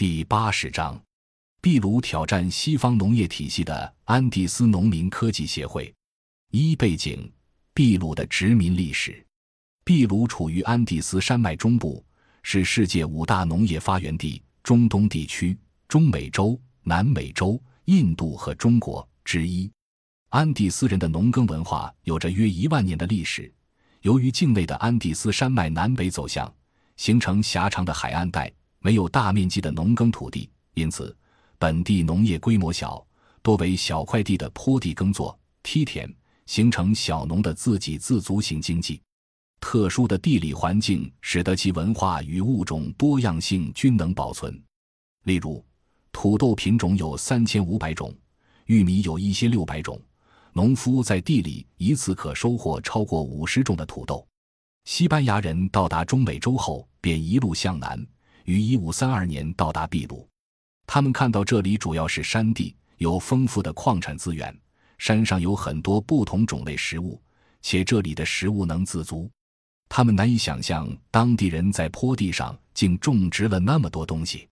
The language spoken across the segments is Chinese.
第八十章，秘鲁挑战西方农业体系的安第斯农民科技协会。一背景：秘鲁的殖民历史。秘鲁处于安第斯山脉中部，是世界五大农业发源地——中东地区、中美洲、南美洲、印度和中国之一。安第斯人的农耕文化有着约一万年的历史。由于境内的安第斯山脉南北走向，形成狭长的海岸带，没有大面积的农耕土地，因此本地农业规模小，多为小块地的坡地耕作、梯田，形成小农的自给自足型经济。特殊的地理环境使得其文化与物种多样性均能保存。例如，土豆品种有三千五百种，玉米有一千六百种。农夫在地里一次可收获超过五十种的土豆。西班牙人到达中美洲后，便一路向南，于一五三二年到达秘鲁。他们看到这里主要是山地，有丰富的矿产资源，山上有很多不同种类食物，且这里的食物能自足。他们难以想象当地人在坡地上竟种植了那么多东西。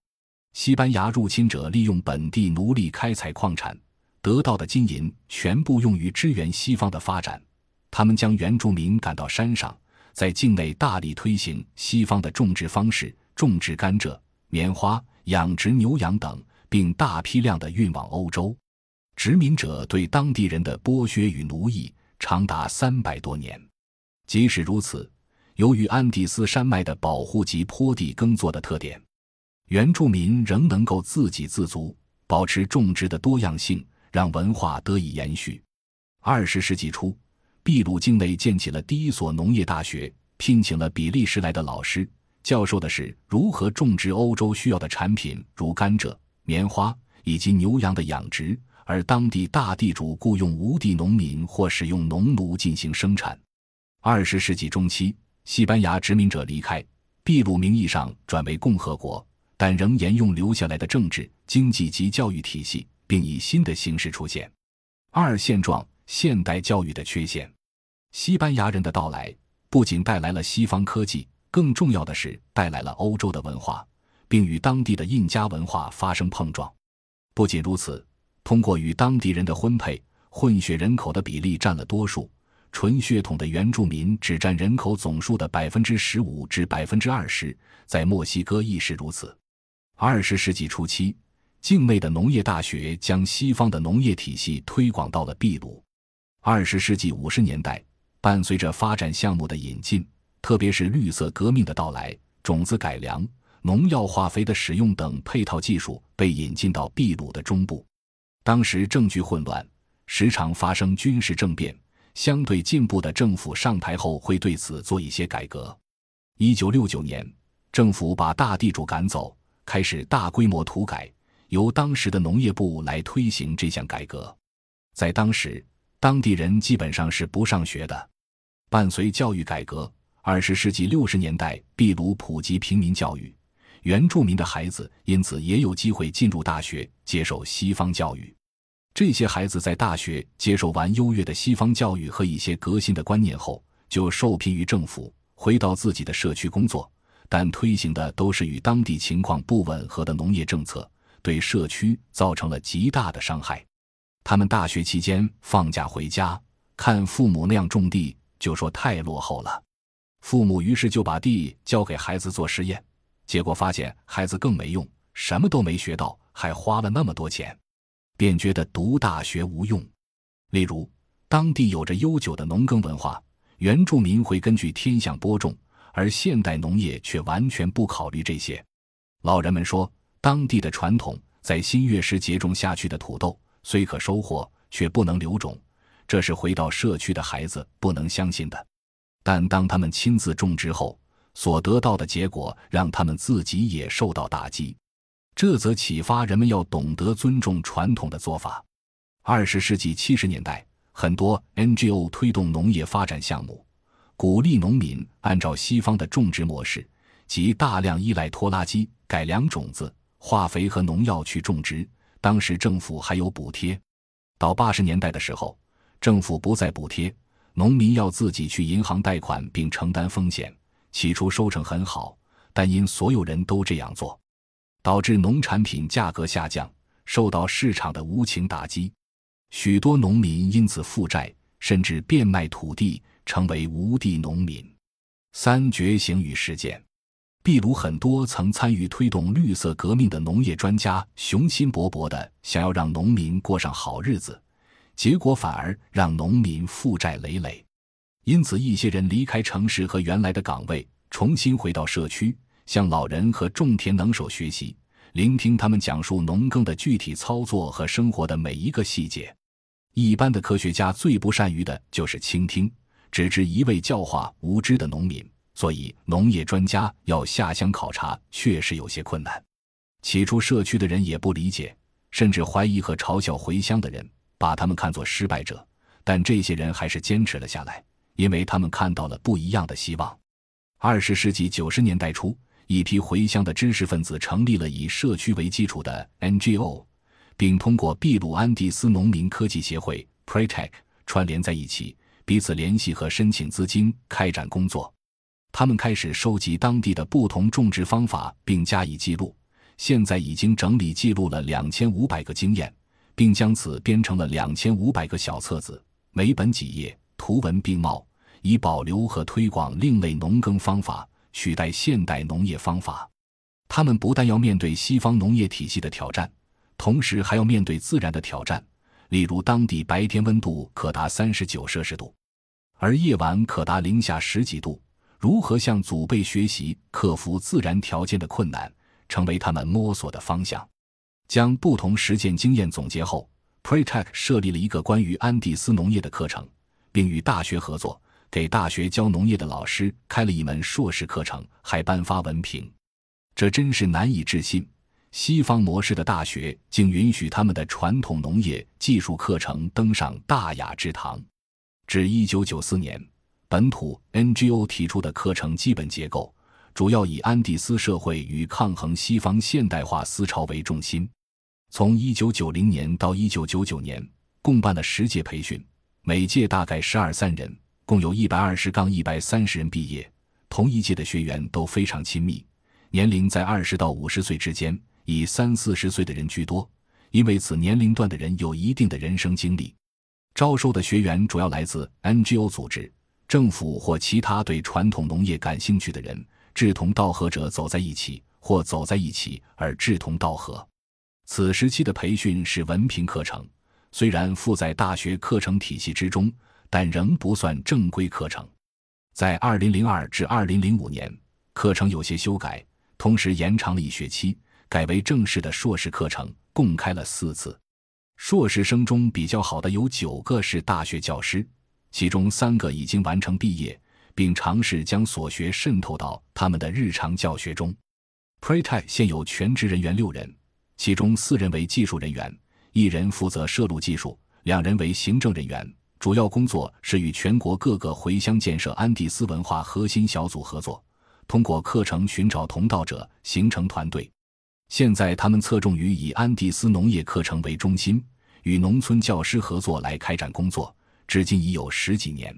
西班牙入侵者利用本地奴隶开采矿产。得到的金银全部用于支援西方的发展，他们将原住民赶到山上，在境内大力推行西方的种植方式，种植甘蔗、棉花、养殖牛羊等，并大批量的运往欧洲。殖民者对当地人的剥削与奴役长达三百多年。即使如此，由于安第斯山脉的保护及坡地耕作的特点，原住民仍能够自给自足，保持种植的多样性。让文化得以延续。二十世纪初，秘鲁境内建起了第一所农业大学，聘请了比利时来的老师，教授的是如何种植欧洲需要的产品，如甘蔗、棉花以及牛羊的养殖。而当地大地主雇佣无地农民或使用农奴进行生产。二十世纪中期，西班牙殖民者离开秘鲁，名义上转为共和国，但仍沿用留下来的政治、经济及教育体系。并以新的形式出现。二现状：现代教育的缺陷。西班牙人的到来不仅带来了西方科技，更重要的是带来了欧洲的文化，并与当地的印加文化发生碰撞。不仅如此，通过与当地人的婚配，混血人口的比例占了多数，纯血统的原住民只占人口总数的百分之十五至百分之二十，在墨西哥亦是如此。二十世纪初期。境内的农业大学将西方的农业体系推广到了秘鲁。二十世纪五十年代，伴随着发展项目的引进，特别是绿色革命的到来，种子改良、农药化肥的使用等配套技术被引进到秘鲁的中部。当时政局混乱，时常发生军事政变。相对进步的政府上台后，会对此做一些改革。一九六九年，政府把大地主赶走，开始大规模土改。由当时的农业部来推行这项改革，在当时，当地人基本上是不上学的。伴随教育改革，二十世纪六十年代，秘鲁普及平民教育，原住民的孩子因此也有机会进入大学接受西方教育。这些孩子在大学接受完优越的西方教育和一些革新的观念后，就受聘于政府，回到自己的社区工作，但推行的都是与当地情况不吻合的农业政策。对社区造成了极大的伤害。他们大学期间放假回家，看父母那样种地，就说太落后了。父母于是就把地交给孩子做实验，结果发现孩子更没用，什么都没学到，还花了那么多钱，便觉得读大学无用。例如，当地有着悠久的农耕文化，原住民会根据天象播种，而现代农业却完全不考虑这些。老人们说。当地的传统，在新月时节种下去的土豆虽可收获，却不能留种，这是回到社区的孩子不能相信的。但当他们亲自种植后，所得到的结果让他们自己也受到打击。这则启发人们要懂得尊重传统的做法。二十世纪七十年代，很多 NGO 推动农业发展项目，鼓励农民按照西方的种植模式，即大量依赖拖拉机改良种子。化肥和农药去种植，当时政府还有补贴。到八十年代的时候，政府不再补贴，农民要自己去银行贷款并承担风险。起初收成很好，但因所有人都这样做，导致农产品价格下降，受到市场的无情打击。许多农民因此负债，甚至变卖土地，成为无地农民。三觉醒与实践，秘鲁很多曾参与推动绿色革命的农业专家，雄心勃勃地想要让农民过上好日子，结果反而让农民负债累累。因此，一些人离开城市和原来的岗位，重新回到社区，向老人和种田能手学习，聆听他们讲述农耕的具体操作和生活的每一个细节。一般的科学家最不善于的就是倾听，只知一味教化无知的农民，所以农业专家要下乡考察确实有些困难。起初，社区的人也不理解，甚至怀疑和嘲笑回乡的人，把他们看作失败者。但这些人还是坚持了下来，因为他们看到了不一样的希望。二十世纪九十年代初，一批回乡的知识分子成立了以社区为基础的 NGO。并通过秘鲁安第斯农民科技协会 （Pretec） 串联在一起，彼此联系和申请资金，开展工作。他们开始收集当地的不同种植方法，并加以记录。现在已经整理记录了两千五百个经验，并将此编成了两千五百个小册子，每本几页，图文并茂，以保留和推广另类农耕方法，取代现代农业方法。他们不但要面对西方农业体系的挑战。同时还要面对自然的挑战，例如当地白天温度可达三十九摄氏度，而夜晚可达零下十几度。如何向祖辈学习克服自然条件的困难，成为他们摸索的方向。将不同实践经验总结后，Pretec 设立了一个关于安第斯农业的课程，并与大学合作，给大学教农业的老师开了一门硕士课程，还颁发文凭。这真是难以置信。西方模式的大学竟允许他们的传统农业技术课程登上大雅之堂。至1994年，本土 NGO 提出的课程基本结构主要以安第斯社会与抗衡西方现代化思潮为重心。从1990年到1999年，共办了十届培训，每届大概十二三人，共有一百二十杠一百三十人毕业。同一届的学员都非常亲密，年龄在二十到五十岁之间。以三四十岁的人居多，因为此年龄段的人有一定的人生经历。招收的学员主要来自 NGO 组织、政府或其他对传统农业感兴趣的人，志同道合者走在一起，或走在一起而志同道合。此时期的培训是文凭课程，虽然附在大学课程体系之中，但仍不算正规课程。在2002至2005年，课程有些修改，同时延长了一学期。改为正式的硕士课程，共开了四次。硕士生中比较好的有九个是大学教师，其中三个已经完成毕业，并尝试将所学渗透到他们的日常教学中。Prete 现有全职人员六人，其中四人为技术人员，一人负责摄录技术，两人为行政人员。主要工作是与全国各个回乡建设安第斯文化核心小组合作，通过课程寻找同道者，形成团队。现在，他们侧重于以安第斯农业课程为中心，与农村教师合作来开展工作，至今已有十几年。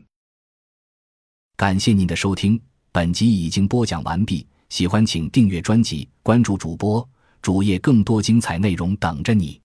感谢您的收听，本集已经播讲完毕。喜欢请订阅专辑，关注主播主页，更多精彩内容等着你。